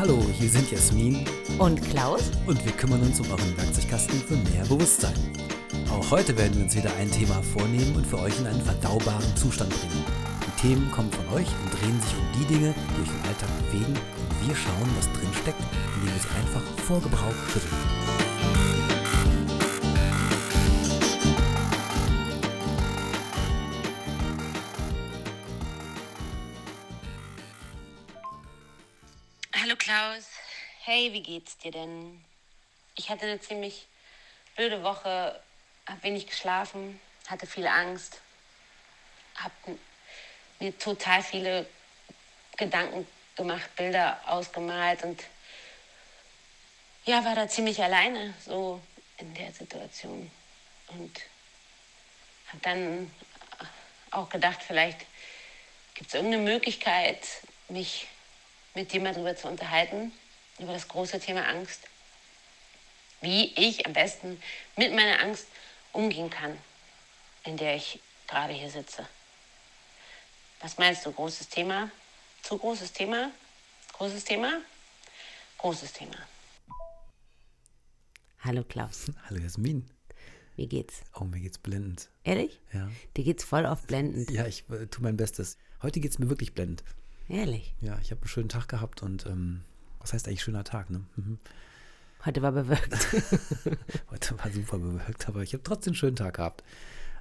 Hallo, hier sind Jasmin Und Klaus? und wir kümmern uns um euren Werkzeugkasten für mehr Bewusstsein. Auch heute werden wir uns wieder ein Thema vornehmen und für euch in einen verdaubaren Zustand bringen. Die Themen kommen von euch und drehen sich um die Dinge, die euch im Alltag bewegen und wir schauen, was drin steckt, indem wir sie einfach vor Gebrauch schütteln. Hey, wie geht's dir denn? Ich hatte eine ziemlich blöde Woche, habe wenig geschlafen, hatte viel Angst, habe mir total viele Gedanken gemacht, Bilder ausgemalt und ja, war da ziemlich alleine so in der Situation und habe dann auch gedacht, vielleicht gibt es irgendeine Möglichkeit, mich mit mal darüber zu unterhalten, über das große Thema Angst. Wie ich am besten mit meiner Angst umgehen kann, in der ich gerade hier sitze. Was meinst du, großes Thema? Zu großes Thema? Großes Thema? Großes Thema. Hallo Klaus, Hallo Jasmin. wie geht's? Oh, mir geht's blendend. Ehrlich? Ja, Dir geht's voll auf blendend. ja ich äh, tue mein Bestes. Heute geht's mir wirklich blendend. Ehrlich. Ja, ich habe einen schönen Tag gehabt und ähm, was heißt eigentlich schöner Tag, ne? Mhm. Heute war bewölkt. Heute war super bewölkt, aber ich habe trotzdem einen schönen Tag gehabt.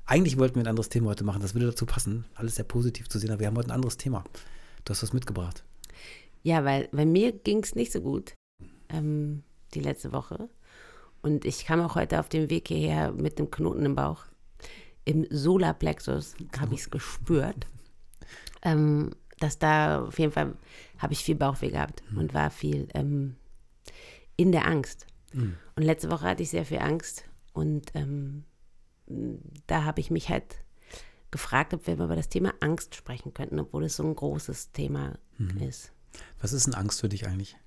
Eigentlich wollten wir ein anderes Thema heute machen, das würde dazu passen. Alles sehr positiv zu sehen, aber wir haben heute ein anderes Thema. Du hast was mitgebracht. ja, weil bei mir ging's nicht so gut ähm, die letzte Woche. Und ich kam auch heute auf dem Weg hierher mit dem Knoten im Bauch. Im Solarplexus habe ich es gespürt. Ähm, dass da auf jeden Fall habe ich viel Bauchweh gehabt und war viel ähm, in der Angst. Und letzte Woche hatte ich sehr viel Angst und ähm, da habe ich mich halt gefragt, ob wir mal über das Thema Angst sprechen könnten, obwohl es so ein großes Thema ist. Was ist denn Angst für dich eigentlich?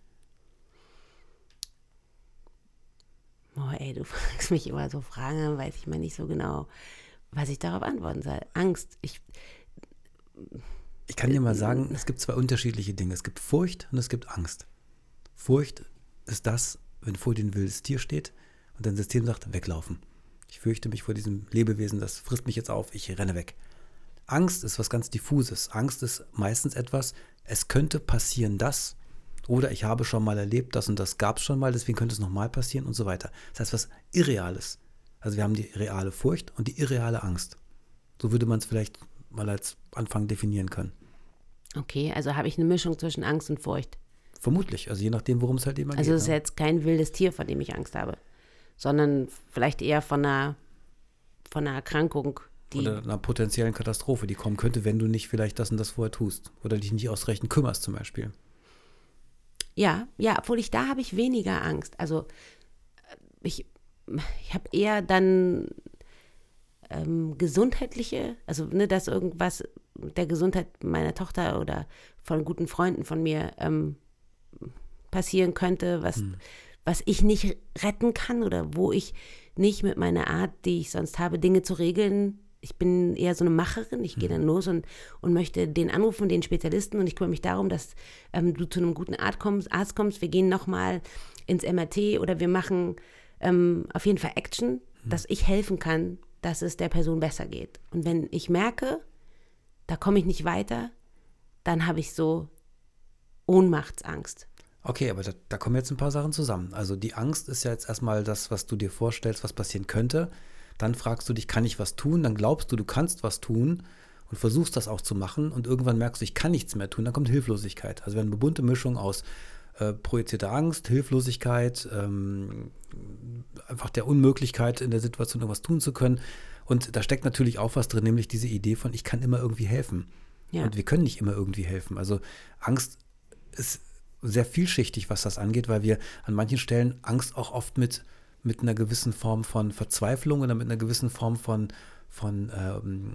Oh, ey, du fragst mich immer so Fragen, dann weiß ich mal nicht so genau, was ich darauf antworten soll. Angst. Ich, Ich kann dir mal sagen, es gibt zwei unterschiedliche Dinge. Es gibt Furcht und es gibt Angst. Furcht ist das, wenn vor dir ein wildes Tier steht und dein System sagt, weglaufen. Ich fürchte mich vor diesem Lebewesen, das frisst mich jetzt auf, ich renne weg. Angst ist was ganz diffuses. Angst ist meistens etwas, es könnte passieren das oder ich habe schon mal erlebt, das und das gab es schon mal, deswegen könnte es nochmal passieren und so weiter. Das heißt, was Irreales. Also wir haben die reale Furcht und die irreale Angst. So würde man es vielleicht mal als Anfang definieren können. Okay, also habe ich eine Mischung zwischen Angst und Furcht. Vermutlich, also je nachdem, worum es halt immer Also geht. es ist ne? jetzt kein wildes Tier, vor dem ich Angst habe, sondern vielleicht eher von einer, von einer Erkrankung, die Oder einer potenziellen Katastrophe, die kommen könnte, wenn du nicht vielleicht das und das vorher tust. Oder dich nicht ausreichend kümmerst zum Beispiel. Ja, ja, obwohl ich da habe ich weniger Angst. Also äh, ich, ich habe eher dann ähm, gesundheitliche, also ne, dass irgendwas der Gesundheit meiner Tochter oder von guten Freunden von mir ähm, passieren könnte, was, was ich nicht retten kann oder wo ich nicht mit meiner Art, die ich sonst habe, Dinge zu regeln. Ich bin eher so eine Macherin. Ich gehe dann los und, und möchte den anrufen, den Spezialisten und ich kümmere mich darum, dass ähm, du zu einem guten Arzt kommst. Arzt kommst. Wir gehen nochmal ins MRT oder wir machen ähm, auf jeden Fall Action, dass ich helfen kann, dass es der Person besser geht. Und wenn ich merke, da komme ich nicht weiter, dann habe ich so Ohnmachtsangst. Okay, aber da, da kommen jetzt ein paar Sachen zusammen. Also die Angst ist ja jetzt erstmal das, was du dir vorstellst, was passieren könnte. Dann fragst du dich, kann ich was tun? Dann glaubst du, du kannst was tun und versuchst das auch zu machen. Und irgendwann merkst du, ich kann nichts mehr tun. Dann kommt Hilflosigkeit. Also wir haben eine bunte Mischung aus äh, projizierter Angst, Hilflosigkeit, ähm, einfach der Unmöglichkeit, in der Situation irgendwas tun zu können. Und da steckt natürlich auch was drin, nämlich diese Idee von, ich kann immer irgendwie helfen. Ja. Und wir können nicht immer irgendwie helfen. Also Angst ist sehr vielschichtig, was das angeht, weil wir an manchen Stellen Angst auch oft mit, mit einer gewissen Form von Verzweiflung oder mit einer gewissen Form von, von ähm,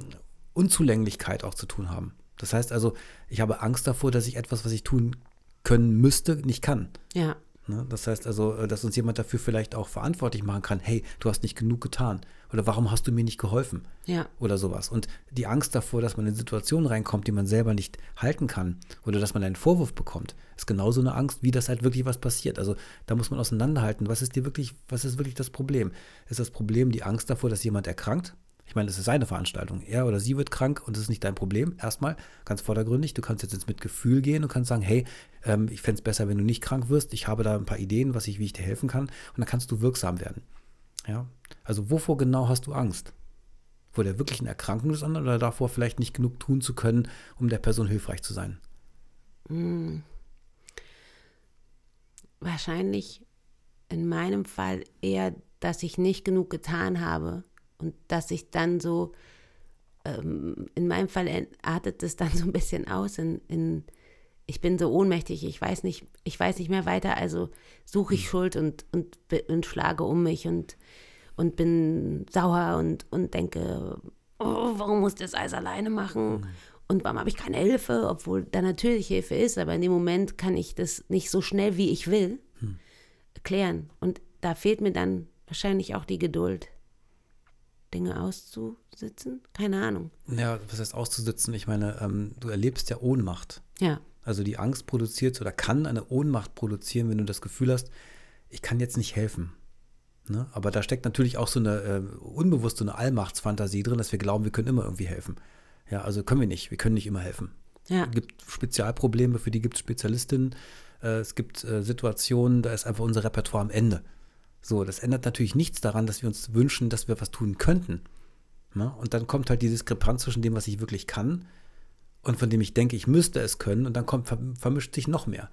Unzulänglichkeit auch zu tun haben. Das heißt also, ich habe Angst davor, dass ich etwas, was ich tun können müsste, nicht kann. Ja. Ne? Das heißt also, äh, dass uns jemand dafür vielleicht auch verantwortlich machen kann, hey, du hast nicht genug getan oder warum hast du mir nicht geholfen Ja. oder sowas. Und die Angst davor, dass man in Situationen reinkommt, die man selber nicht halten kann oder dass man einen Vorwurf bekommt, ist genauso eine Angst, wie das halt wirklich was passiert. Also da muss man auseinanderhalten, was ist dir wirklich, was ist wirklich das Problem? Ist das Problem die Angst davor, dass jemand erkrankt? Ich meine, es ist seine Veranstaltung. Er oder sie wird krank und das ist nicht dein Problem. Erstmal ganz vordergründig. Du kannst jetzt ins Mitgefühl gehen und kannst sagen, hey, ähm, ich fände es besser, wenn du nicht krank wirst. Ich habe da ein paar Ideen, was ich, wie ich dir helfen kann. Und dann kannst du wirksam werden. Ja. Also wovor genau hast du Angst? Vor der wirklichen Erkrankung des anderen oder davor vielleicht nicht genug tun zu können, um der Person hilfreich zu sein? Wahrscheinlich in meinem Fall eher, dass ich nicht genug getan habe und dass ich dann so, ähm, in meinem Fall artet es dann so ein bisschen aus in, in ich bin so ohnmächtig, ich weiß nicht, ich weiß nicht mehr weiter, also suche ich Schuld und, und, und schlage um mich und, und bin sauer und, und denke, oh, warum muss das alles alleine machen? Und warum habe ich keine Hilfe, obwohl da natürlich Hilfe ist, aber in dem Moment kann ich das nicht so schnell, wie ich will, klären. Und da fehlt mir dann wahrscheinlich auch die Geduld, Dinge auszusitzen. Keine Ahnung. Ja, was heißt auszusitzen? Ich meine, ähm, du erlebst ja Ohnmacht. Ja, Also die Angst produziert oder kann eine Ohnmacht produzieren, wenn du das Gefühl hast, ich kann jetzt nicht helfen. Ne? Aber da steckt natürlich auch so eine äh, unbewusste, eine Allmachtsfantasie drin, dass wir glauben, wir können immer irgendwie helfen. Ja, also können wir nicht, wir können nicht immer helfen. ja, Es gibt Spezialprobleme, für die gibt es Spezialistinnen. Äh, es gibt äh, Situationen, da ist einfach unser Repertoire am Ende. So, das ändert natürlich nichts daran, dass wir uns wünschen, dass wir was tun könnten. Ne? Und dann kommt halt die Diskrepanz zwischen dem, was ich wirklich kann und von dem ich denke, ich müsste es können. Und dann kommt, ver- vermischt sich noch mehr.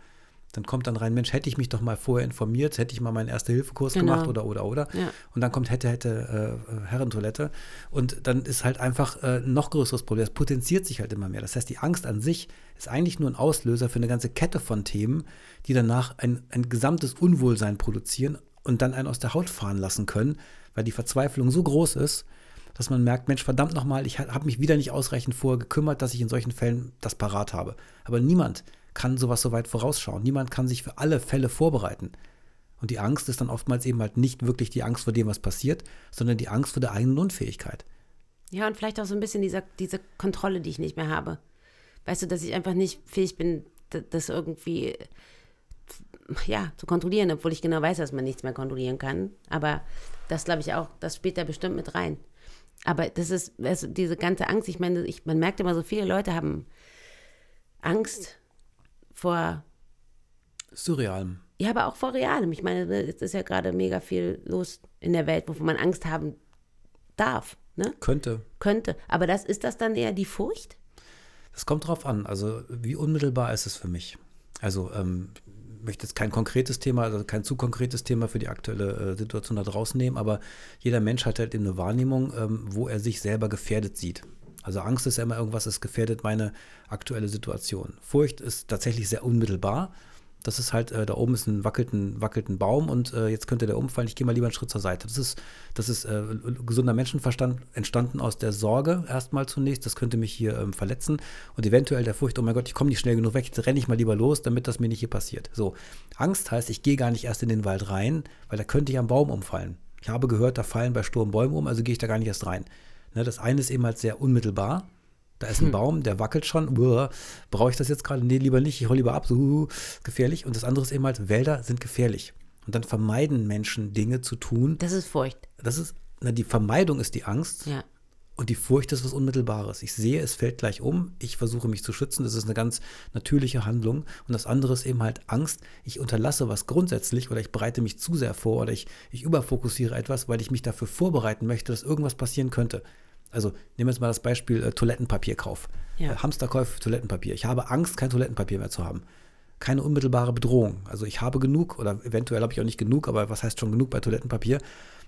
Dann kommt dann rein, Mensch, hätte ich mich doch mal vorher informiert, hätte ich mal meinen Erste-Hilfe-Kurs Genau. gemacht oder, oder, oder. Ja. Und dann kommt hätte, hätte, äh, Herrentoilette. Und dann ist halt einfach äh, ein noch größeres Problem. Das potenziert sich halt immer mehr. Das heißt, die Angst an sich ist eigentlich nur ein Auslöser für eine ganze Kette von Themen, die danach ein, ein gesamtes Unwohlsein produzieren und dann einen aus der Haut fahren lassen können, weil die Verzweiflung so groß ist, dass man merkt, Mensch, verdammt nochmal, ich habe mich wieder nicht ausreichend vorher gekümmert, dass ich in solchen Fällen das parat habe. Aber niemand kann sowas so weit vorausschauen. Niemand kann sich für alle Fälle vorbereiten. Und die Angst ist dann oftmals eben halt nicht wirklich die Angst vor dem, was passiert, sondern die Angst vor der eigenen Unfähigkeit. Ja, und vielleicht auch so ein bisschen dieser, diese Kontrolle, die ich nicht mehr habe. Weißt du, dass ich einfach nicht fähig bin, das irgendwie ja, zu kontrollieren, obwohl ich genau weiß, dass man nichts mehr kontrollieren kann. Aber das glaube ich auch, das spielt da bestimmt mit rein. Aber das ist, also diese ganze Angst, ich meine, ich, man merkt immer so, viele Leute haben Angst vor Surreal. ja, aber auch vor Realem. Ich meine, ne, es ist ja gerade mega viel los in der Welt, wovon man Angst haben darf, ne? Könnte. Könnte. Aber das ist das dann eher die Furcht? Das kommt drauf an. Also, wie unmittelbar ist es für mich? Also, ähm, möchte jetzt kein konkretes Thema, also kein zu konkretes Thema für die aktuelle äh, Situation da draußen nehmen, aber jeder Mensch hat halt eben eine Wahrnehmung, ähm, wo er sich selber gefährdet sieht. Also Angst ist ja immer irgendwas, es gefährdet meine aktuelle Situation. Furcht ist tatsächlich sehr unmittelbar. Das ist halt, äh, da oben ist ein wackelten, wackelten Baum und äh, jetzt könnte der umfallen, ich gehe mal lieber einen Schritt zur Seite. Das ist, das ist äh, gesunder Menschenverstand entstanden aus der Sorge erstmal zunächst, das könnte mich hier ähm, verletzen und eventuell der Furcht, oh mein Gott, ich komme nicht schnell genug weg, jetzt renne ich mal lieber los, damit das mir nicht hier passiert. So, Angst heißt, ich gehe gar nicht erst in den Wald rein, weil da könnte ich am Baum umfallen. Ich habe gehört, da fallen bei Sturm Bäume um, also gehe ich da gar nicht erst rein. Ne, das eine ist eben halt sehr unmittelbar, da ist ein Baum, der wackelt schon. Brauche ich das jetzt gerade? Nee, lieber nicht. Ich hole lieber ab. So, uh, gefährlich. Und das andere ist eben halt, Wälder sind gefährlich. Und dann vermeiden Menschen Dinge zu tun. Das ist Furcht. Das ist, na, die Vermeidung ist die Angst. Ja. Und die Furcht ist was Unmittelbares. Ich sehe, es fällt gleich um. Ich versuche mich zu schützen. Das ist eine ganz natürliche Handlung. Und das andere ist eben halt Angst. Ich unterlasse was grundsätzlich oder ich bereite mich zu sehr vor oder ich, ich überfokussiere etwas, weil ich mich dafür vorbereiten möchte, dass irgendwas passieren könnte. Also nehmen wir jetzt mal das Beispiel äh, Toilettenpapierkauf. Ja. Äh, Hamsterkäufe für Toilettenpapier. Ich habe Angst, kein Toilettenpapier mehr zu haben. Keine unmittelbare Bedrohung. Also ich habe genug oder eventuell habe ich auch nicht genug, aber was heißt schon genug bei Toilettenpapier?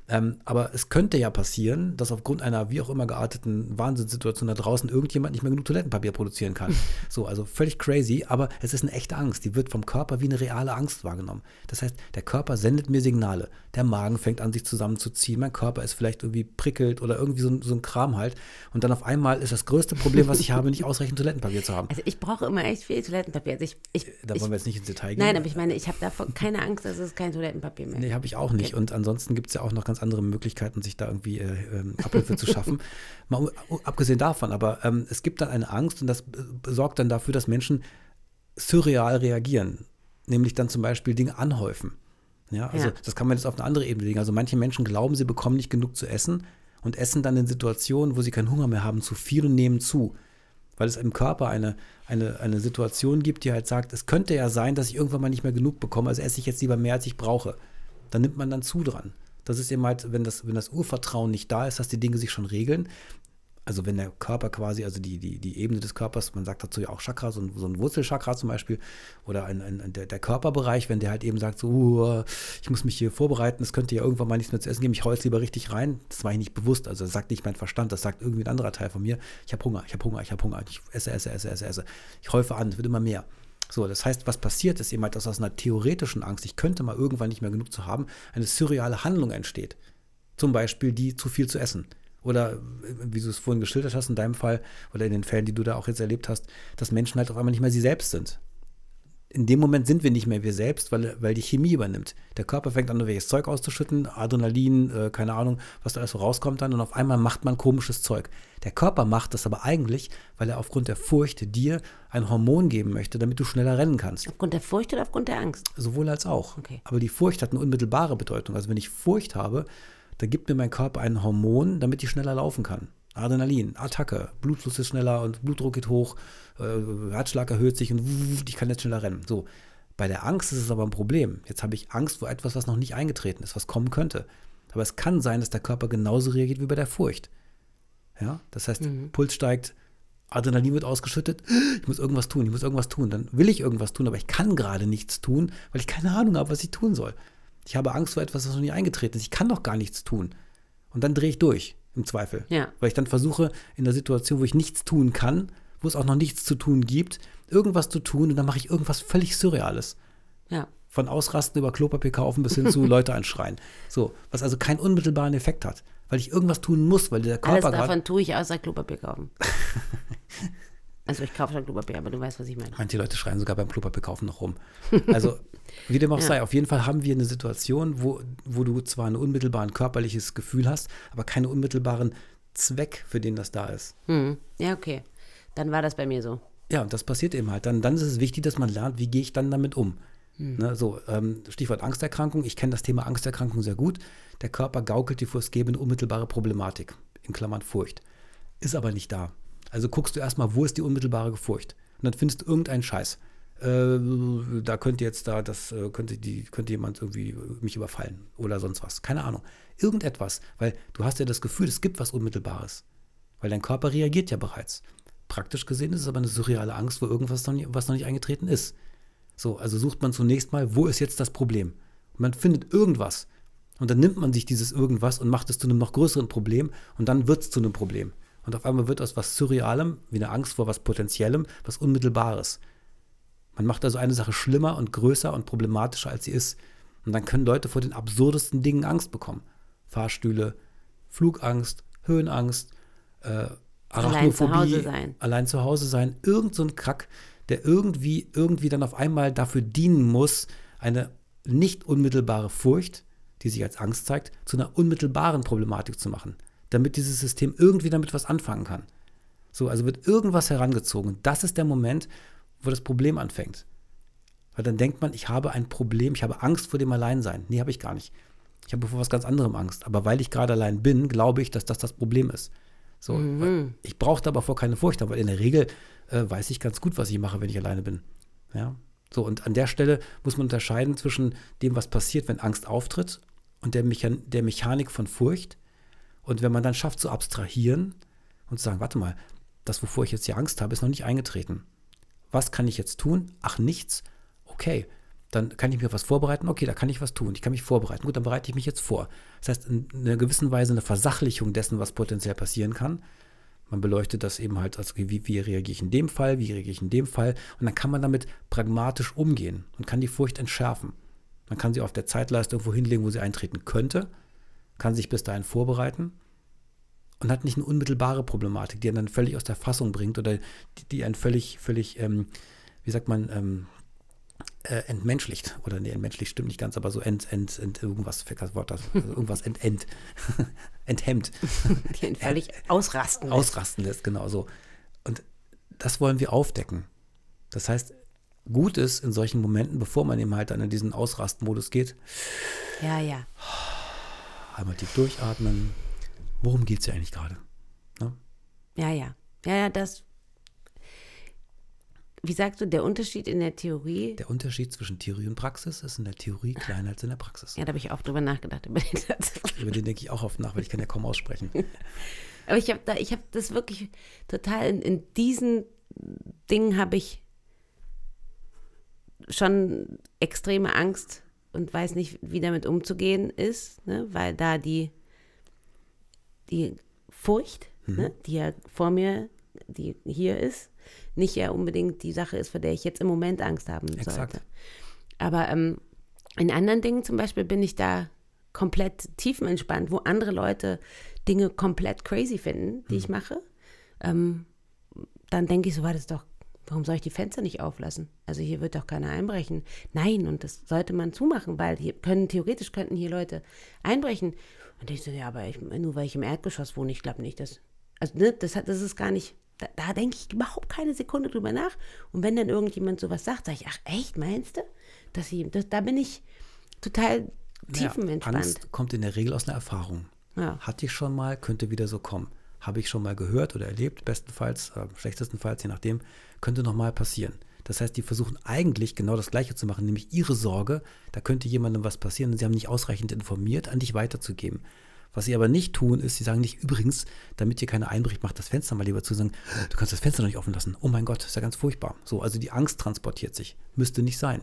Ähm, aber es könnte ja passieren, dass aufgrund einer wie auch immer gearteten Wahnsinnssituation da draußen irgendjemand nicht mehr genug Toilettenpapier produzieren kann. so, also völlig crazy, aber es ist eine echte Angst. Die wird vom Körper wie eine reale Angst wahrgenommen. Das heißt, der Körper sendet mir Signale. Der Magen fängt an, sich zusammenzuziehen. Mein Körper ist vielleicht irgendwie prickelt oder irgendwie so, so ein Kram halt. Und dann auf einmal ist das größte Problem, was ich habe, nicht ausreichend Toilettenpapier zu haben. Also ich brauche immer echt viel Toilettenpapier. Also ich, ich, Da ich, wollen wir jetzt nicht ins Detail gehen. nein, aber ich meine, ich habe davon keine Angst, dass es kein Toilettenpapier mehr Nee, gibt. habe ich auch nicht. Und ansonsten gibt es ja auch noch ganz andere Möglichkeiten, sich da irgendwie äh, ähm, Abhilfe zu schaffen. Mal u- abgesehen davon, aber ähm, es gibt dann eine Angst und das äh, sorgt dann dafür, dass Menschen surreal reagieren. Nämlich dann zum Beispiel Dinge anhäufen. Ja, also Ja. das kann man jetzt auf eine andere Ebene legen. Also manche Menschen glauben, sie bekommen nicht genug zu essen und essen dann in Situationen, wo sie keinen Hunger mehr haben, zu viel und nehmen zu. Weil es im Körper eine, eine, eine Situation gibt, die halt sagt, es könnte ja sein, dass ich irgendwann mal nicht mehr genug bekomme, also esse ich jetzt lieber mehr, als ich brauche. Da nimmt man dann zu dran. Das ist eben halt, wenn das, wenn das Urvertrauen nicht da ist, dass die Dinge sich schon regeln. Also wenn der Körper quasi, also die, die, die Ebene des Körpers, man sagt dazu ja auch Chakra, so ein, so ein Wurzelchakra zum Beispiel, oder ein, ein, der, der Körperbereich, wenn der halt eben sagt, so, uh, ich muss mich hier vorbereiten, es könnte ja irgendwann mal nichts mehr zu essen geben, ich hau jetzt lieber richtig rein, das war ich nicht bewusst, also das sagt nicht mein Verstand, das sagt irgendwie ein anderer Teil von mir, ich habe Hunger, ich habe Hunger, ich habe Hunger, ich esse, esse, esse, esse, esse, ich häufe an, es wird immer mehr. So, das heißt, was passiert ist eben halt, dass aus einer theoretischen Angst, ich könnte mal irgendwann nicht mehr genug zu haben, eine surreale Handlung entsteht. Zum Beispiel die zu viel zu essen. Oder äh, wie du es vorhin geschildert hast, in deinem Fall oder in den Fällen, die du da auch jetzt erlebt hast, dass Menschen halt auf einmal nicht mehr sie selbst sind. In dem Moment sind wir nicht mehr wir selbst, weil, weil die Chemie übernimmt. Der Körper fängt an, welches Zeug auszuschütten, Adrenalin, äh, keine Ahnung, was da alles so rauskommt dann und auf einmal macht man komisches Zeug. Der Körper macht das aber eigentlich, weil er aufgrund der Furcht dir ein Hormon geben möchte, damit du schneller rennen kannst. Aufgrund der Furcht oder aufgrund der Angst? Sowohl als auch. Okay. Aber die Furcht hat eine unmittelbare Bedeutung. Also wenn ich Furcht habe, dann gibt mir mein Körper ein Hormon, damit ich schneller laufen kann. Adrenalin, Attacke, Blutfluss ist schneller und Blutdruck geht hoch, äh, Herzschlag erhöht sich und wuh, ich kann jetzt schneller rennen. So. Bei der Angst ist es aber ein Problem. Jetzt habe ich Angst vor etwas, was noch nicht eingetreten ist, was kommen könnte. Aber es kann sein, dass der Körper genauso reagiert wie bei der Furcht. Ja, das heißt, Puls steigt, Adrenalin wird ausgeschüttet, ich muss irgendwas tun, ich muss irgendwas tun. Dann will ich irgendwas tun, aber ich kann gerade nichts tun, weil ich keine Ahnung habe, was ich tun soll. Ich habe Angst vor etwas, was noch nicht eingetreten ist. Ich kann doch gar nichts tun. Und dann drehe ich durch, im Zweifel. Ja. Weil ich dann versuche, in der Situation, wo ich nichts tun kann, wo es auch noch nichts zu tun gibt, irgendwas zu tun und dann mache ich irgendwas völlig Surreales. Ja. Von Ausrasten über Klopapier kaufen bis hin zu Leute anschreien. So, was also keinen unmittelbaren Effekt hat. Weil ich irgendwas tun muss, weil der Alles Körper gerade. davon tue ich außer Klopapier kaufen. also ich kaufe schon Klopapier, aber du weißt, was ich meine. Manche Leute schreien sogar beim Klopapier kaufen noch rum. Also, wie dem auch sei, auf jeden Fall haben wir eine Situation, wo, wo du zwar ein unmittelbares körperliches Gefühl hast, aber keinen unmittelbaren Zweck, für den das da ist. Hm. Ja, okay. Dann war das bei mir so. Ja, und das passiert eben halt. Dann, dann ist es wichtig, dass man lernt, wie gehe ich dann damit um. Ne, so, ähm, Stichwort Angsterkrankung. Ich kenne das Thema Angsterkrankung sehr gut. Der Körper gaukelt dir vor, es gäbe eine unmittelbare Problematik, in Klammern Furcht. Ist aber nicht da. Also guckst du erstmal, wo ist die unmittelbare Furcht? Und dann findest du irgendeinen Scheiß. Äh, da könnte jetzt da, das äh, könnte die, könnte jemand irgendwie mich überfallen oder sonst was. Keine Ahnung. Irgendetwas, weil du hast ja das Gefühl, es gibt was Unmittelbares. Weil dein Körper reagiert ja bereits. Praktisch gesehen ist es aber eine surreale Angst, wo irgendwas noch nicht, was noch nicht eingetreten ist. So, also sucht man zunächst mal, wo ist jetzt das Problem? Und man findet irgendwas. Und dann nimmt man sich dieses irgendwas und macht es zu einem noch größeren Problem und dann wird es zu einem Problem. Und auf einmal wird aus was Surrealem, wie eine Angst vor was Potenziellem, was Unmittelbares. Man macht also eine Sache schlimmer und größer und problematischer, als sie ist. Und dann können Leute vor den absurdesten Dingen Angst bekommen. Fahrstühle, Flugangst, Höhenangst, äh, Allein zu Arachnophobie, Hause sein. allein zu Hause sein, irgend so ein Kack, der irgendwie, irgendwie dann auf einmal dafür dienen muss, eine nicht unmittelbare Furcht, die sich als Angst zeigt, zu einer unmittelbaren Problematik zu machen, damit dieses System irgendwie damit was anfangen kann. So, also wird irgendwas herangezogen. Das ist der Moment, wo das Problem anfängt. Weil dann denkt man, ich habe ein Problem, ich habe Angst vor dem Alleinsein. Nee, habe ich gar nicht. Ich habe vor was ganz anderem Angst. Aber weil ich gerade allein bin, glaube ich, dass das das Problem ist. So, weil ich brauche aber vor keine Furcht, aber in der Regel äh, weiß ich ganz gut, was ich mache, wenn ich alleine bin. Ja. So, und an der Stelle muss man unterscheiden zwischen dem, was passiert, wenn Angst auftritt und der, Mechan der Mechanik von Furcht. Und wenn man dann schafft zu abstrahieren und zu sagen, warte mal, das, wovor ich jetzt hier Angst habe, ist noch nicht eingetreten. Was kann ich jetzt tun? Ach, nichts. Okay, dann kann ich mir was vorbereiten. Okay, da kann ich was tun. Ich kann mich vorbereiten. Gut, dann bereite ich mich jetzt vor. Das heißt, in einer gewissen Weise eine Versachlichung dessen, was potenziell passieren kann. Man beleuchtet das eben halt, also wie, wie reagiere ich in dem Fall, wie reagiere ich in dem Fall. Und dann kann man damit pragmatisch umgehen und kann die Furcht entschärfen. Man kann sie auf der Zeitleiste irgendwo hinlegen, wo sie eintreten könnte, kann sich bis dahin vorbereiten und hat nicht eine unmittelbare Problematik, die einen dann völlig aus der Fassung bringt oder die, die einen völlig, völlig, ähm, wie sagt man, ähm, äh, entmenschlicht. Oder nee, entmenschlicht stimmt nicht ganz, aber so ent, ent, ent irgendwas, das Wort, das, also irgendwas ent, ent, enthemmt. Die ihn völlig ausrasten lässt. Ausrasten lässt, genau so. Und das wollen wir aufdecken. Das heißt, gut ist in solchen Momenten, bevor man eben halt dann in diesen Ausrastmodus geht. Ja, ja. Einmal tief durchatmen. Worum geht es ja eigentlich gerade? Ne? Ja, ja. Ja, ja, das wie sagst du, der Unterschied in der Theorie? Der Unterschied zwischen Theorie und Praxis ist in der Theorie kleiner als in der Praxis. Ja, da habe ich auch drüber nachgedacht. Über den, über den denke ich auch oft nach, weil ich kann ja kaum aussprechen. Aber ich habe da, ich habe das wirklich total in, in diesen Dingen habe ich schon extreme Angst und weiß nicht, wie damit umzugehen ist, ne? weil da die, die Furcht, mhm. ne? die ja vor mir, die hier ist, nicht ja unbedingt die Sache ist, vor der ich jetzt im Moment Angst haben sollte. Exakt. Aber ähm, in anderen Dingen zum Beispiel bin ich da komplett tiefenentspannt, wo andere Leute Dinge komplett crazy finden, die mhm. ich mache. Ähm, dann denke ich so, war das doch, warum soll ich die Fenster nicht auflassen? Also hier wird doch keiner einbrechen. Nein, und das sollte man zumachen, weil hier können, theoretisch könnten hier Leute einbrechen. Und ich so, ja, aber ich, nur weil ich im Erdgeschoss wohne, ich glaube nicht, dass. Also, ne, das, das ist gar nicht da, da denke ich überhaupt keine Sekunde drüber nach. Und wenn dann irgendjemand sowas sagt, sage ich, ach echt, meinst du? Dass sie, das, da bin ich total tiefenentspannt. Ja, Angst kommt in der Regel aus einer Erfahrung. Ja. Hatte ich schon mal, könnte wieder so kommen. Habe ich schon mal gehört oder erlebt, bestenfalls, äh, schlechtestenfalls, je nachdem, könnte nochmal passieren. Das heißt, die versuchen eigentlich genau das Gleiche zu machen, nämlich ihre Sorge, da könnte jemandem was passieren und sie haben nicht ausreichend informiert, an dich weiterzugeben. Was sie aber nicht tun, ist, sie sagen nicht, übrigens, damit hier keiner einbricht, macht das Fenster mal lieber zu, sagen, du kannst das Fenster noch nicht offen lassen. Oh mein Gott, ist ja ganz furchtbar. So, also die Angst transportiert sich. Müsste nicht sein.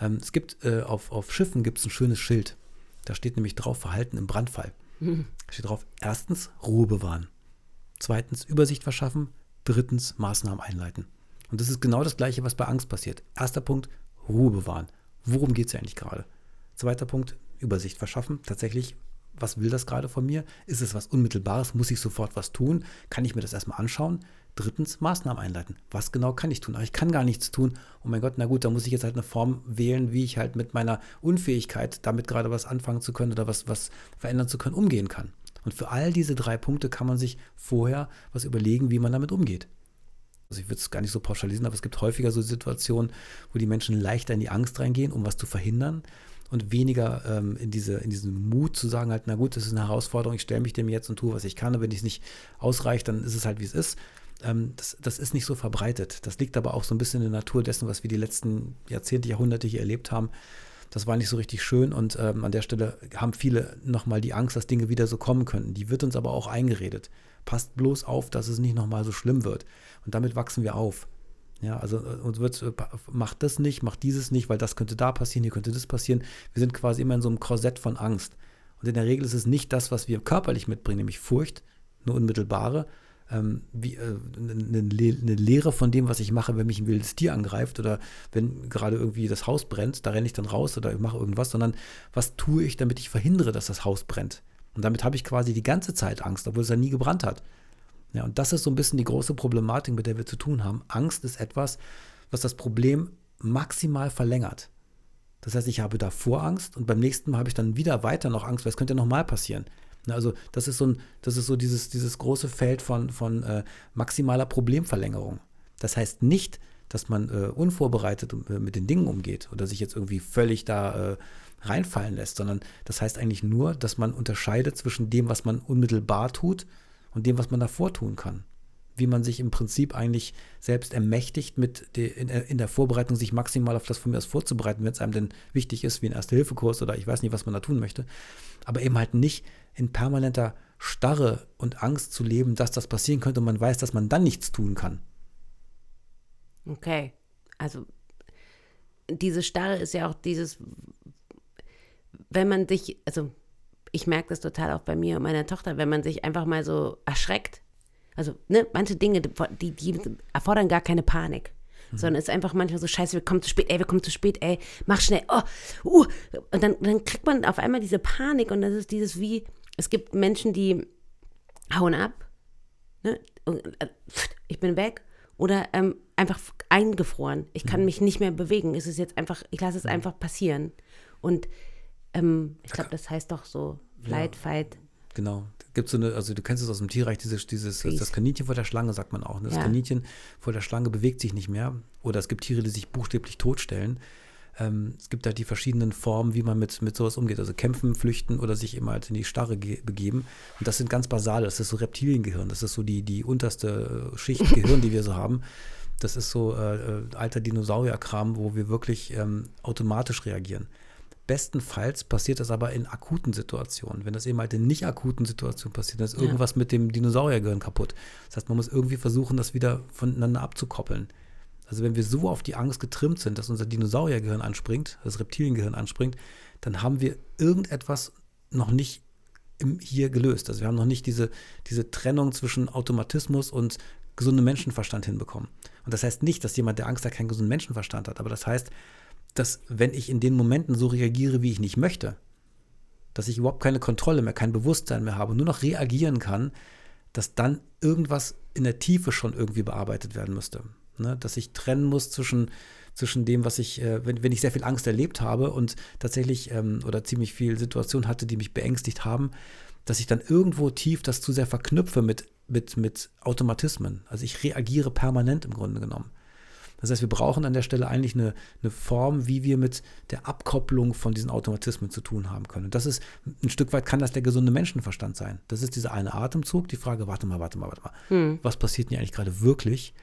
Ähm, es gibt, äh, auf, auf Schiffen gibt es ein schönes Schild. Da steht nämlich drauf, Verhalten im Brandfall. Mhm. Da steht drauf, erstens, Ruhe bewahren. Zweitens, Übersicht verschaffen. Drittens, Maßnahmen einleiten. Und das ist genau das Gleiche, was bei Angst passiert. Erster Punkt, Ruhe bewahren. Worum geht es eigentlich gerade? Zweiter Punkt, Übersicht verschaffen. Tatsächlich was will das gerade von mir? Ist es was Unmittelbares? Muss ich sofort was tun? Kann ich mir das erstmal anschauen? Drittens, Maßnahmen einleiten. Was genau kann ich tun? Aber ich kann gar nichts tun. Oh mein Gott, na gut, da muss ich jetzt halt eine Form wählen, wie ich halt mit meiner Unfähigkeit, damit gerade was anfangen zu können oder was, was verändern zu können, umgehen kann. Und für all diese drei Punkte kann man sich vorher was überlegen, wie man damit umgeht. Also ich würde es gar nicht so pauschalisieren, aber es gibt häufiger so Situationen, wo die Menschen leichter in die Angst reingehen, um was zu verhindern und weniger ähm, in, diese, in diesen Mut zu sagen, halt, na gut, das ist eine Herausforderung, ich stelle mich dem jetzt und tue, was ich kann. Und wenn es nicht ausreicht, dann ist es halt, wie es ist. Ähm, das, das ist nicht so verbreitet. Das liegt aber auch so ein bisschen in der Natur dessen, was wir die letzten Jahrzehnte, Jahrhunderte hier erlebt haben. Das war nicht so richtig schön und ähm, an der Stelle haben viele nochmal die Angst, dass Dinge wieder so kommen könnten. Die wird uns aber auch eingeredet. Passt bloß auf, dass es nicht nochmal so schlimm wird. Und damit wachsen wir auf. Ja, also äh, uns wird äh, macht das nicht, macht dieses nicht, weil das könnte da passieren, hier könnte das passieren. Wir sind quasi immer in so einem Korsett von Angst. Und in der Regel ist es nicht das, was wir körperlich mitbringen, nämlich Furcht, eine unmittelbare, ähm, wie, äh, eine, eine Lehre von dem, was ich mache, wenn mich ein wildes Tier angreift oder wenn gerade irgendwie das Haus brennt, da renne ich dann raus oder ich mache irgendwas, sondern was tue ich, damit ich verhindere, dass das Haus brennt. Und damit habe ich quasi die ganze Zeit Angst, obwohl es ja nie gebrannt hat. Ja, und das ist so ein bisschen die große Problematik, mit der wir zu tun haben. Angst ist etwas, was das Problem maximal verlängert. Das heißt, ich habe davor Angst und beim nächsten Mal habe ich dann wieder weiter noch Angst, weil es könnte ja nochmal passieren. Also das ist so, ein, das ist so dieses, dieses große Feld von, von äh, maximaler Problemverlängerung. Das heißt nicht, dass man äh, unvorbereitet äh, mit den Dingen umgeht oder sich jetzt irgendwie völlig da äh, reinfallen lässt, sondern das heißt eigentlich nur, dass man unterscheidet zwischen dem, was man unmittelbar tut und dem, was man davor tun kann. Wie man sich im Prinzip eigentlich selbst ermächtigt, mit de, in, in, der Vorbereitung sich maximal auf das von mir aus vorzubereiten, wenn es einem denn wichtig ist, wie ein Erste-Hilfe-Kurs oder ich weiß nicht, was man da tun möchte. Aber eben halt nicht in permanenter Starre und Angst zu leben, dass das passieren könnte und man weiß, dass man dann nichts tun kann. Okay, also diese Starre ist ja auch dieses, wenn man sich, also ich merke das total auch bei mir und meiner Tochter, wenn man sich einfach mal so erschreckt. Also, ne, manche Dinge, die, die erfordern gar keine Panik. Mhm. Sondern es ist einfach manchmal so, scheiße, wir kommen zu spät, ey, wir kommen zu spät, ey, mach schnell, oh, uh. Und dann, dann kriegt man auf einmal diese Panik und das ist dieses wie, es gibt Menschen, die hauen ab, ne, äh, ich bin weg oder ähm, einfach eingefroren. Ich kann mhm. mich nicht mehr bewegen. Es ist jetzt einfach, ich lasse es mhm. einfach passieren. Und ähm, ich glaube, das heißt doch so Flight, ja, Fight. Genau. Gibt so eine, also du kennst es aus dem Tierreich, dieses, dieses, das Kaninchen vor der Schlange, sagt man auch. Ne? Das ja. Kaninchen vor der Schlange bewegt sich nicht mehr. Oder es gibt Tiere, die sich buchstäblich totstellen. Ähm, es gibt da die verschiedenen Formen, wie man mit, mit sowas umgeht. Also kämpfen, flüchten oder sich immer halt in die Starre begeben. Und das sind ganz basale, das ist so Reptiliengehirn, das ist so die, die unterste äh, Schicht Gehirn, die wir so haben. Das ist so äh, äh, alter Dinosaurierkram, wo wir wirklich ähm, automatisch reagieren. Bestenfalls passiert das aber in akuten Situationen. Wenn das eben halt in nicht akuten Situationen passiert, dann ist ja. irgendwas mit dem Dinosauriergehirn kaputt. Das heißt, man muss irgendwie versuchen, das wieder voneinander abzukoppeln. Also wenn wir so auf die Angst getrimmt sind, dass unser Dinosauriergehirn anspringt, das Reptiliengehirn anspringt, dann haben wir irgendetwas noch nicht im hier gelöst. Also wir haben noch nicht diese, diese Trennung zwischen Automatismus und gesundem Menschenverstand hinbekommen. Und das heißt nicht, dass jemand, der Angst hat, keinen gesunden Menschenverstand hat, aber das heißt, dass wenn ich in den Momenten so reagiere, wie ich nicht möchte, dass ich überhaupt keine Kontrolle mehr, kein Bewusstsein mehr habe, nur noch reagieren kann, dass dann irgendwas in der Tiefe schon irgendwie bearbeitet werden müsste. Ne? Dass ich trennen muss zwischen, zwischen dem, was ich, äh, wenn, wenn ich sehr viel Angst erlebt habe und tatsächlich ähm, oder ziemlich viel Situationen hatte, die mich beängstigt haben, dass ich dann irgendwo tief das zu sehr verknüpfe mit, mit, mit Automatismen. Also ich reagiere permanent im Grunde genommen. Das heißt, wir brauchen an der Stelle eigentlich eine, eine Form, wie wir mit der Abkopplung von diesen Automatismen zu tun haben können. Und das ist ein Stück weit kann das der gesunde Menschenverstand sein. Das ist dieser eine Atemzug, die Frage, warte mal, warte mal, warte mal. Hm. Was passiert denn eigentlich gerade wirklich?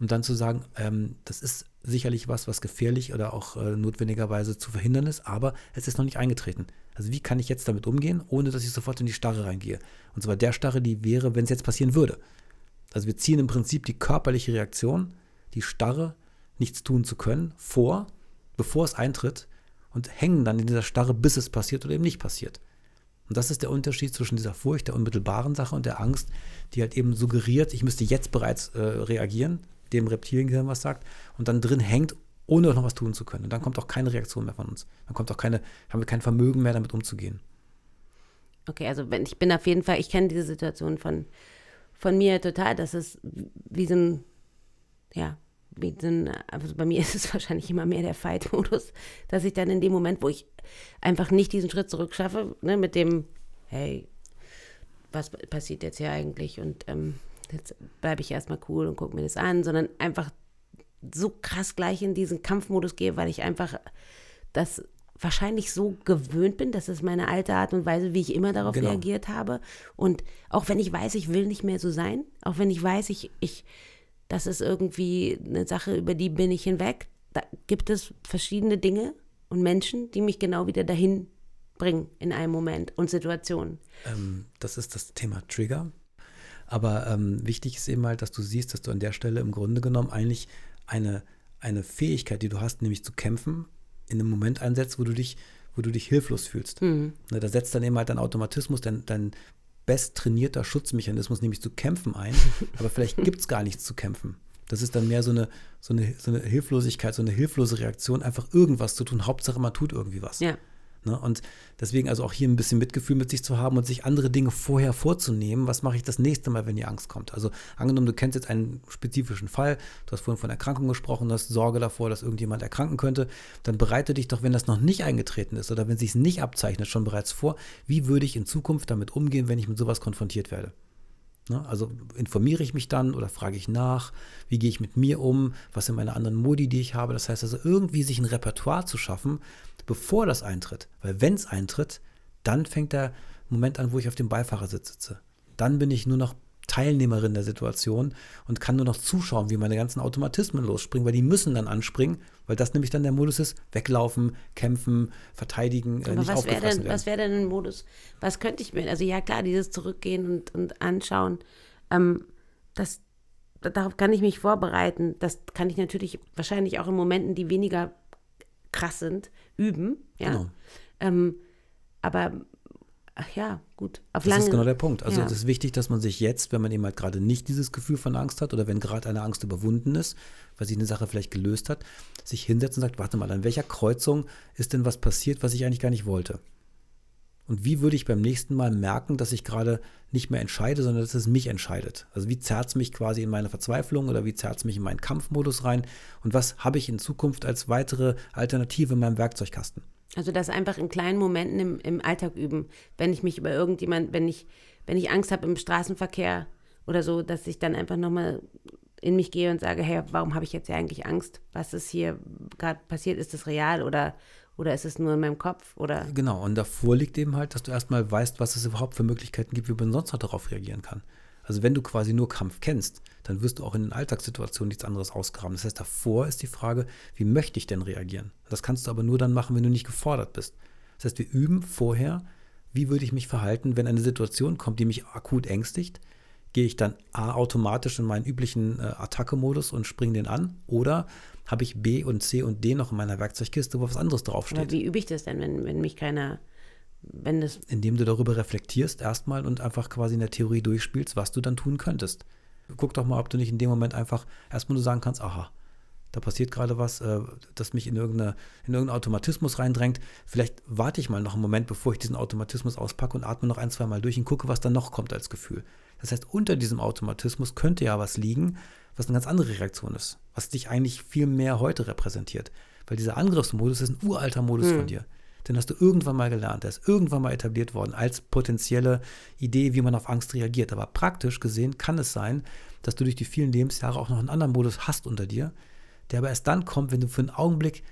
Und dann zu sagen, ähm, das ist sicherlich was, was gefährlich oder auch äh, notwendigerweise zu verhindern ist, aber es ist noch nicht eingetreten. Also wie kann ich jetzt damit umgehen, ohne dass ich sofort in die Starre reingehe? Und zwar der Starre, die wäre, wenn es jetzt passieren würde. Also wir ziehen im Prinzip die körperliche Reaktion, die Starre, nichts tun zu können, vor, bevor es eintritt und hängen dann in dieser Starre, bis es passiert oder eben nicht passiert. Und das ist der Unterschied zwischen dieser Furcht, der unmittelbaren Sache und der Angst, die halt eben suggeriert, ich müsste jetzt bereits äh, reagieren, dem Reptiliengehirn was sagt und dann drin hängt, ohne noch was tun zu können. Und dann kommt auch keine Reaktion mehr von uns. Dann kommt auch keine, haben wir kein Vermögen mehr, damit umzugehen. Okay, also wenn, ich bin auf jeden Fall, ich kenne diese Situation von, von mir total, dass es wie so ein, ja, ein, also bei mir ist es wahrscheinlich immer mehr der Fight-Modus, dass ich dann in dem Moment, wo ich einfach nicht diesen Schritt zurück schaffe, ne, mit dem, hey, was passiert jetzt hier eigentlich? Und ähm, jetzt bleibe ich erstmal cool und gucke mir das an, sondern einfach so krass gleich in diesen Kampfmodus gehe, weil ich einfach das wahrscheinlich so gewöhnt bin, das ist meine alte Art und Weise, wie ich immer darauf genau. reagiert habe. Und auch wenn ich weiß, ich will nicht mehr so sein, auch wenn ich weiß, ich, ich, das ist irgendwie eine Sache, über die bin ich hinweg, da gibt es verschiedene Dinge und Menschen, die mich genau wieder dahin bringen in einem Moment und Situationen. Ähm, das ist das Thema Trigger. Aber ähm, wichtig ist eben halt, dass du siehst, dass du an der Stelle im Grunde genommen eigentlich eine, eine Fähigkeit, die du hast, nämlich zu kämpfen, in einem Moment einsetzt, wo du dich, wo du dich hilflos fühlst. Mhm. Ne, da setzt dann eben halt dein Automatismus, dein, dein best trainierter Schutzmechanismus, nämlich zu kämpfen ein. Aber vielleicht gibt es gar nichts zu kämpfen. Das ist dann mehr so eine, so, eine, so eine Hilflosigkeit, so eine hilflose Reaktion, einfach irgendwas zu tun. Hauptsache, man tut irgendwie was. Ja. Ne? Und deswegen also auch hier ein bisschen Mitgefühl mit sich zu haben und sich andere Dinge vorher vorzunehmen. Was mache ich das nächste Mal, wenn die Angst kommt? Also angenommen, du kennst jetzt einen spezifischen Fall, du hast vorhin von Erkrankung gesprochen, du hast Sorge davor, dass irgendjemand erkranken könnte, dann bereite dich doch, wenn das noch nicht eingetreten ist oder wenn es sich nicht abzeichnet, schon bereits vor, wie würde ich in Zukunft damit umgehen, wenn ich mit sowas konfrontiert werde? Ne? Also informiere ich mich dann oder frage ich nach, wie gehe ich mit mir um, was sind meine anderen Modi, die ich habe. Das heißt also irgendwie sich ein Repertoire zu schaffen, bevor das eintritt. Weil wenn es eintritt, dann fängt der Moment an, wo ich auf dem Beifahrersitz sitze. Dann bin ich nur noch Teilnehmerin der Situation und kann nur noch zuschauen, wie meine ganzen Automatismen losspringen, weil die müssen dann anspringen, weil das nämlich dann der Modus ist, weglaufen, kämpfen, verteidigen, äh, nicht was wäre denn, werden. Was wäre denn ein Modus? Was könnte ich mir, also ja klar, dieses Zurückgehen und, und anschauen, ähm, das, darauf kann ich mich vorbereiten. Das kann ich natürlich wahrscheinlich auch in Momenten, die weniger krass sind, üben. Ja. Genau. Ähm, aber ach ja, gut. Auf Das lange, ist genau der Punkt. Also ja. es ist wichtig, dass man sich jetzt, wenn man eben halt gerade nicht dieses Gefühl von Angst hat oder wenn gerade eine Angst überwunden ist, weil sich eine Sache vielleicht gelöst hat, sich hinsetzt und sagt, warte mal, an welcher Kreuzung ist denn was passiert, was ich eigentlich gar nicht wollte? Und wie würde ich beim nächsten Mal merken, dass ich gerade nicht mehr entscheide, sondern dass es mich entscheidet? Also wie zerrt es mich quasi in meine Verzweiflung oder wie zerrt es mich in meinen Kampfmodus rein? Und was habe ich in Zukunft als weitere Alternative in meinem Werkzeugkasten? Also das einfach in kleinen Momenten im, im Alltag üben. Wenn ich mich über irgendjemand, wenn ich, wenn ich Angst habe im Straßenverkehr oder so, dass ich dann einfach nochmal in mich gehe und sage, hey, warum habe ich jetzt ja eigentlich Angst? Was ist hier gerade passiert? Ist das real oder, oder ist es nur in meinem Kopf? Oder Genau, und davor liegt eben halt, dass du erstmal weißt, was es überhaupt für Möglichkeiten gibt, wie man sonst noch darauf reagieren kann. Also wenn du quasi nur Kampf kennst, dann wirst du auch in den Alltagssituationen nichts anderes ausgraben. Das heißt, davor ist die Frage, wie möchte ich denn reagieren? Das kannst du aber nur dann machen, wenn du nicht gefordert bist. Das heißt, wir üben vorher, wie würde ich mich verhalten, wenn eine Situation kommt, die mich akut ängstigt. Gehe ich dann A automatisch in meinen üblichen äh, Attacke-Modus und springe den an? Oder habe ich B und C und D noch in meiner Werkzeugkiste, wo was anderes draufsteht? wie übe ich das denn, wenn, wenn mich keiner, wenn das, indem du darüber reflektierst erstmal und einfach quasi in der Theorie durchspielst, was du dann tun könntest. Guck doch mal, ob du nicht in dem Moment einfach erstmal nur sagen kannst, aha, da passiert gerade was, äh, das mich in, irgendeine, in irgendeinen Automatismus reindrängt. Vielleicht warte ich mal noch einen Moment, bevor ich diesen Automatismus auspacke und atme noch ein, zwei Mal durch und gucke, was dann noch kommt als Gefühl. Das heißt, unter diesem Automatismus könnte ja was liegen, was eine ganz andere Reaktion ist, was dich eigentlich viel mehr heute repräsentiert. Weil dieser Angriffsmodus ist ein uralter Modus von dir. Den hast du irgendwann mal gelernt, der ist irgendwann mal etabliert worden als potenzielle Idee, wie man auf Angst reagiert. Aber praktisch gesehen kann es sein, dass du durch die vielen Lebensjahre auch noch einen anderen Modus hast unter dir, der aber erst dann kommt, wenn du für einen Augenblick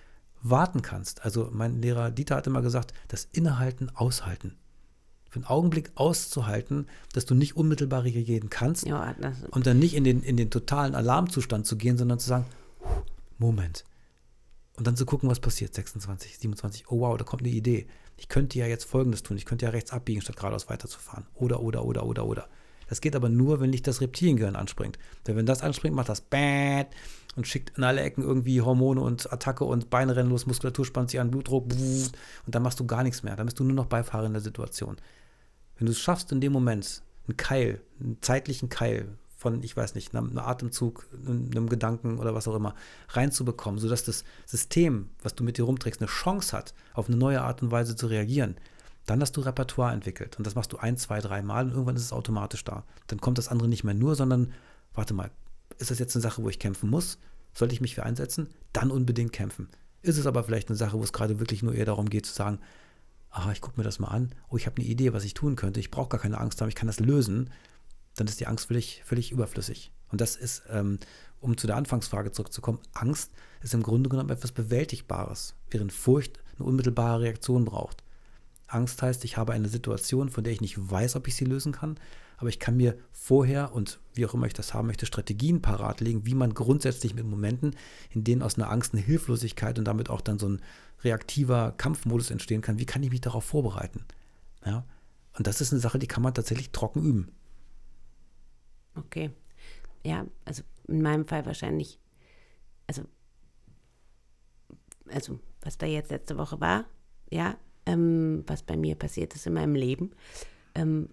warten kannst. Also mein Lehrer Dieter hat immer gesagt, das Innehalten, Aushalten. Für einen Augenblick auszuhalten, dass du nicht unmittelbar reagieren kannst ja, das, und dann nicht in den, in den totalen Alarmzustand zu gehen, sondern zu sagen, "Huh, Moment. Und dann zu gucken, was passiert. 26, 27, oh wow, da kommt eine Idee. Ich könnte ja jetzt Folgendes tun. Ich könnte ja rechts abbiegen, statt geradeaus weiterzufahren. Oder, oder, oder, oder, oder. Das geht aber nur, wenn nicht das Reptiliengehirn anspringt. Denn wenn das anspringt, macht das Bäh und schickt in alle Ecken irgendwie Hormone und Attacke und Beine rennen los, Muskulatur spannt sich an, Blutdruck und dann machst du gar nichts mehr. Dann bist du nur noch Beifahrer in der Situation. Wenn du es schaffst, in dem Moment einen Keil, einen zeitlichen Keil von, ich weiß nicht, einem, Atemzug, einem Gedanken oder was auch immer, reinzubekommen, sodass das System, was du mit dir rumträgst, eine Chance hat, auf eine neue Art und Weise zu reagieren, dann hast du Repertoire entwickelt. Und das machst du ein, zwei, drei Mal und irgendwann ist es automatisch da. Dann kommt das andere nicht mehr nur, sondern, warte mal, ist das jetzt eine Sache, wo ich kämpfen muss? Sollte ich mich für einsetzen? Dann unbedingt kämpfen. Ist es aber vielleicht eine Sache, wo es gerade wirklich nur eher darum geht zu sagen, aha, ich gucke mir das mal an, oh, ich habe eine Idee, was ich tun könnte, ich brauche gar keine Angst haben, ich kann das lösen, dann ist die Angst völlig, völlig überflüssig. Und das ist, ähm, um zu der Anfangsfrage zurückzukommen, Angst ist im Grunde genommen etwas Bewältigbares, während Furcht eine unmittelbare Reaktion braucht. Angst heißt, ich habe eine Situation, von der ich nicht weiß, ob ich sie lösen kann, aber ich kann mir vorher und wie auch immer ich das haben möchte, Strategien parat legen, wie man grundsätzlich mit Momenten, in denen aus einer Angst eine Hilflosigkeit und damit auch dann so ein reaktiver Kampfmodus entstehen kann, wie kann ich mich darauf vorbereiten? Ja? Und das ist eine Sache, die kann man tatsächlich trocken üben. okay. Ja, also in meinem Fall wahrscheinlich, also, also was da jetzt letzte Woche war, ja, ähm, was bei mir passiert ist in meinem Leben, ähm,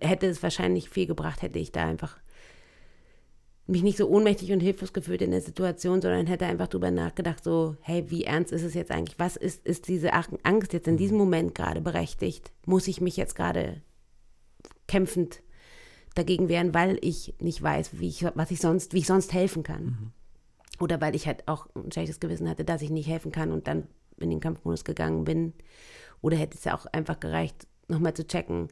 hätte es wahrscheinlich viel gebracht, hätte ich da einfach mich nicht so ohnmächtig und hilflos gefühlt in der Situation, sondern hätte einfach drüber nachgedacht, so, hey, wie ernst ist es jetzt eigentlich? Was ist, ist diese Angst jetzt in diesem Moment gerade berechtigt? Muss ich mich jetzt gerade kämpfend dagegen wehren, weil ich nicht weiß, wie ich, was ich sonst, wie ich sonst helfen kann? Oder weil ich halt auch ein schlechtes Gewissen hatte, dass ich nicht helfen kann und dann in den Kampfmodus gegangen bin. Oder hätte es ja auch einfach gereicht, nochmal zu checken,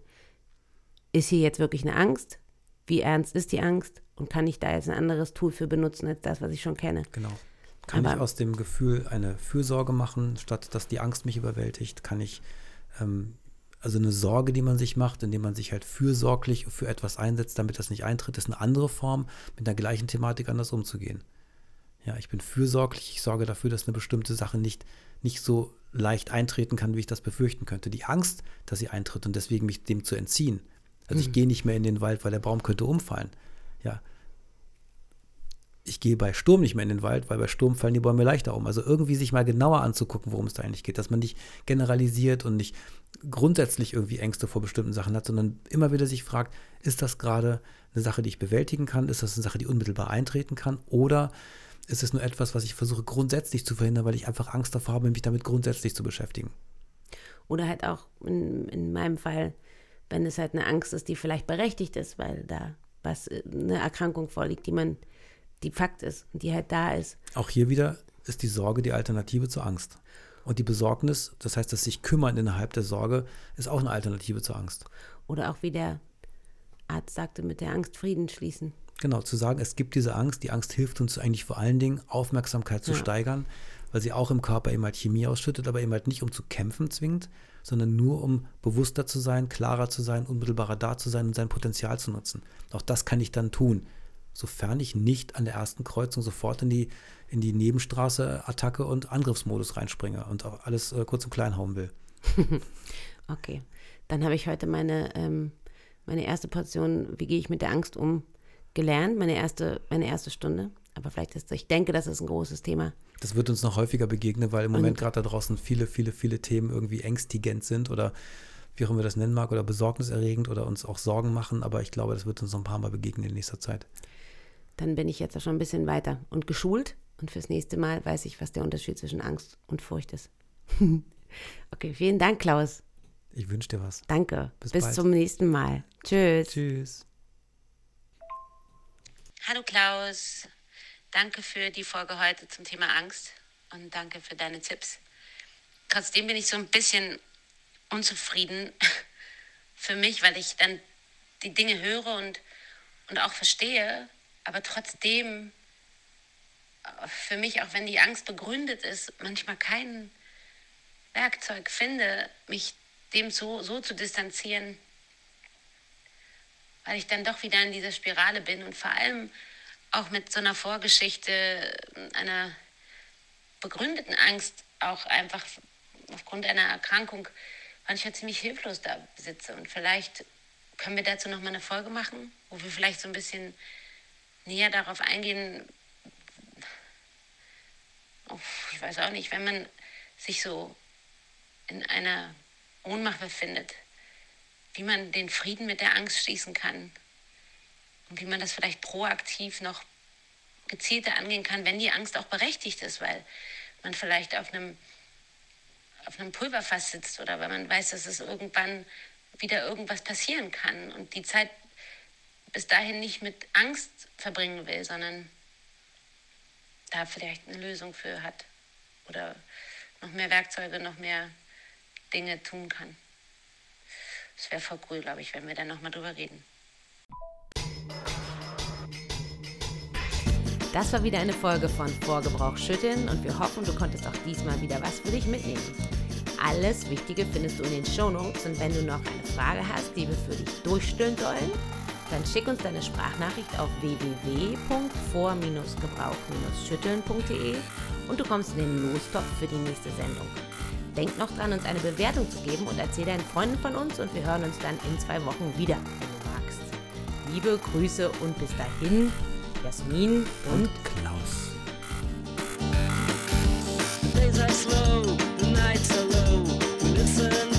ist hier jetzt wirklich eine Angst? Wie ernst ist die Angst? Und kann ich da jetzt ein anderes Tool für benutzen als das, was ich schon kenne? Genau. Kann Aber- ich aus dem Gefühl eine Fürsorge machen, statt dass die Angst mich überwältigt? Kann ich, ähm, also eine Sorge, die man sich macht, indem man sich halt fürsorglich für etwas einsetzt, damit das nicht eintritt, ist eine andere Form, mit der gleichen Thematik anders umzugehen. Ja, ich bin fürsorglich, ich sorge dafür, dass eine bestimmte Sache nicht, nicht so leicht eintreten kann, wie ich das befürchten könnte. Die Angst, dass sie eintritt und deswegen mich dem zu entziehen. Also ich gehe nicht mehr in den Wald, weil der Baum könnte umfallen. Ja, ich gehe bei Sturm nicht mehr in den Wald, weil bei Sturm fallen die Bäume leichter um. Also irgendwie sich mal genauer anzugucken, worum es da eigentlich geht, dass man nicht generalisiert und nicht grundsätzlich irgendwie Ängste vor bestimmten Sachen hat, sondern immer wieder sich fragt, ist das gerade eine Sache, die ich bewältigen kann? Ist das eine Sache, die unmittelbar eintreten kann? Oder ist es nur etwas, was ich versuche grundsätzlich zu verhindern, weil ich einfach Angst davor habe, mich damit grundsätzlich zu beschäftigen? Oder halt auch in, in meinem Fall, wenn es halt eine Angst ist, die vielleicht berechtigt ist, weil da was äh, eine Erkrankung vorliegt, die man die Fakt ist und die halt da ist. Auch hier wieder ist die Sorge die Alternative zur Angst. Und die Besorgnis, das heißt, das sich kümmern innerhalb der Sorge, ist auch eine Alternative zur Angst. Oder auch wie der Arzt sagte, mit der Angst Frieden schließen. Genau, zu sagen, es gibt diese Angst. Die Angst hilft uns eigentlich vor allen Dingen, Aufmerksamkeit zu ja. steigern, weil sie auch im Körper eben halt Chemie ausschüttet, aber eben halt nicht um zu kämpfen zwingend, sondern nur um bewusster zu sein, klarer zu sein, unmittelbarer da zu sein und sein Potenzial zu nutzen. Auch das kann ich dann tun sofern ich nicht an der ersten Kreuzung sofort in die, in die Nebenstraße Attacke und Angriffsmodus reinspringe und auch alles äh, kurz und klein hauen will. okay, dann habe ich heute meine, ähm, meine erste Portion, wie gehe ich mit der Angst um, gelernt, meine erste, meine erste Stunde. Aber vielleicht ist, ich denke, das ist ein großes Thema. Das wird uns noch häufiger begegnen, weil im Moment gerade da draußen viele, viele, viele Themen irgendwie ängstigend sind oder wie auch immer wir das nennen mag, oder besorgniserregend oder uns auch Sorgen machen. Aber ich glaube, das wird uns noch ein paar Mal begegnen in nächster Zeit dann bin ich jetzt schon ein bisschen weiter und geschult. Und fürs nächste Mal weiß ich, was der Unterschied zwischen Angst und Furcht ist. okay, vielen Dank, Klaus. Ich wünsche dir was. Danke. Bis, Bis zum nächsten Mal. Tschüss. Tschüss. Hallo Klaus. Danke für die Folge heute zum Thema Angst und danke für deine Tipps. Trotzdem bin ich so ein bisschen unzufrieden für mich, weil ich dann die Dinge höre und, und auch verstehe, aber trotzdem äh, für mich, auch wenn die Angst begründet ist, manchmal kein Werkzeug finde, mich dem so, so zu distanzieren, weil ich dann doch wieder in dieser Spirale bin und vor allem auch mit so einer Vorgeschichte, einer begründeten Angst, auch einfach aufgrund einer Erkrankung manchmal ziemlich hilflos da sitze. Und vielleicht können wir dazu nochmal eine Folge machen, wo wir vielleicht so ein bisschen näher darauf eingehen, ich weiß auch nicht, wenn man sich so in einer Ohnmacht befindet, wie man den Frieden mit der Angst schließen kann und wie man das vielleicht proaktiv noch gezielter angehen kann, wenn die Angst auch berechtigt ist, weil man vielleicht auf einem, auf einem Pulverfass sitzt oder weil man weiß, dass es irgendwann wieder irgendwas passieren kann und die Zeit bis dahin nicht mit Angst verbringen will, sondern da vielleicht eine Lösung für hat oder noch mehr Werkzeuge, noch mehr Dinge tun kann. Es wäre voll cool, glaube ich, wenn wir dann nochmal drüber reden. Das war wieder eine Folge von Vorgebrauch schütteln und wir hoffen, du konntest auch diesmal wieder was für dich mitnehmen. Alles Wichtige findest du in den Shownotes und wenn du noch eine Frage hast, die wir für dich durchstellen sollen, dann schick uns deine Sprachnachricht auf www.vor-gebrauch-schütteln.de und du kommst in den Lostopf für die nächste Sendung. Denkt noch dran, uns eine Bewertung zu geben und erzähl deinen Freunden von uns und wir hören uns dann in zwei Wochen wieder, wenn du magst. Liebe Grüße und bis dahin, Jasmin und, und Klaus. Days are slow, the nights are low. Listen.